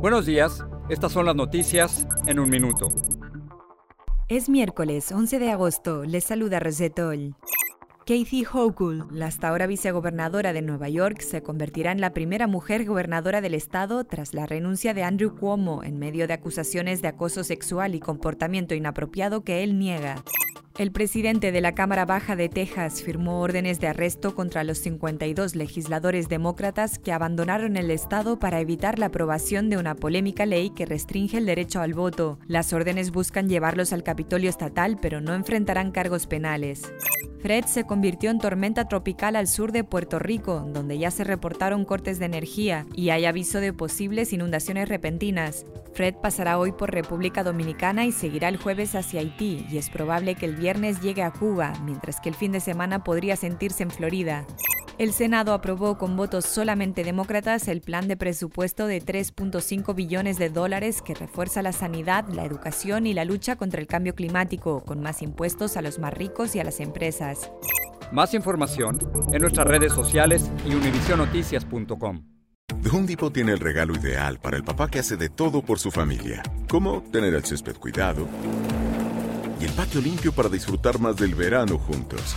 Buenos días, estas son las noticias en un minuto. Es miércoles 11 de agosto, les saluda Rosetol. Kathy Hochul, la hasta ahora vicegobernadora de Nueva York, se convertirá en la primera mujer gobernadora del estado tras la renuncia de Andrew Cuomo en medio de acusaciones de acoso sexual y comportamiento inapropiado que él niega. El presidente de la Cámara Baja de Texas firmó órdenes de arresto contra los 52 legisladores demócratas que abandonaron el Estado para evitar la aprobación de una polémica ley que restringe el derecho al voto. Las órdenes buscan llevarlos al Capitolio Estatal, pero no enfrentarán cargos penales. Fred se convirtió en tormenta tropical al sur de Puerto Rico, donde ya se reportaron cortes de energía y hay aviso de posibles inundaciones repentinas. Fred pasará hoy por República Dominicana y seguirá el jueves hacia Haití, y es probable que el viernes llegue a Cuba, mientras que el fin de semana podría sentirse en Florida. El Senado aprobó con votos solamente demócratas el plan de presupuesto de 3.5 billones de dólares que refuerza la sanidad, la educación y la lucha contra el cambio climático, con más impuestos a los más ricos y a las empresas. Más información en nuestras redes sociales y univisionoticias.com. The Home Depot tiene el regalo ideal para el papá que hace de todo por su familia, como tener el césped cuidado y el patio limpio para disfrutar más del verano juntos.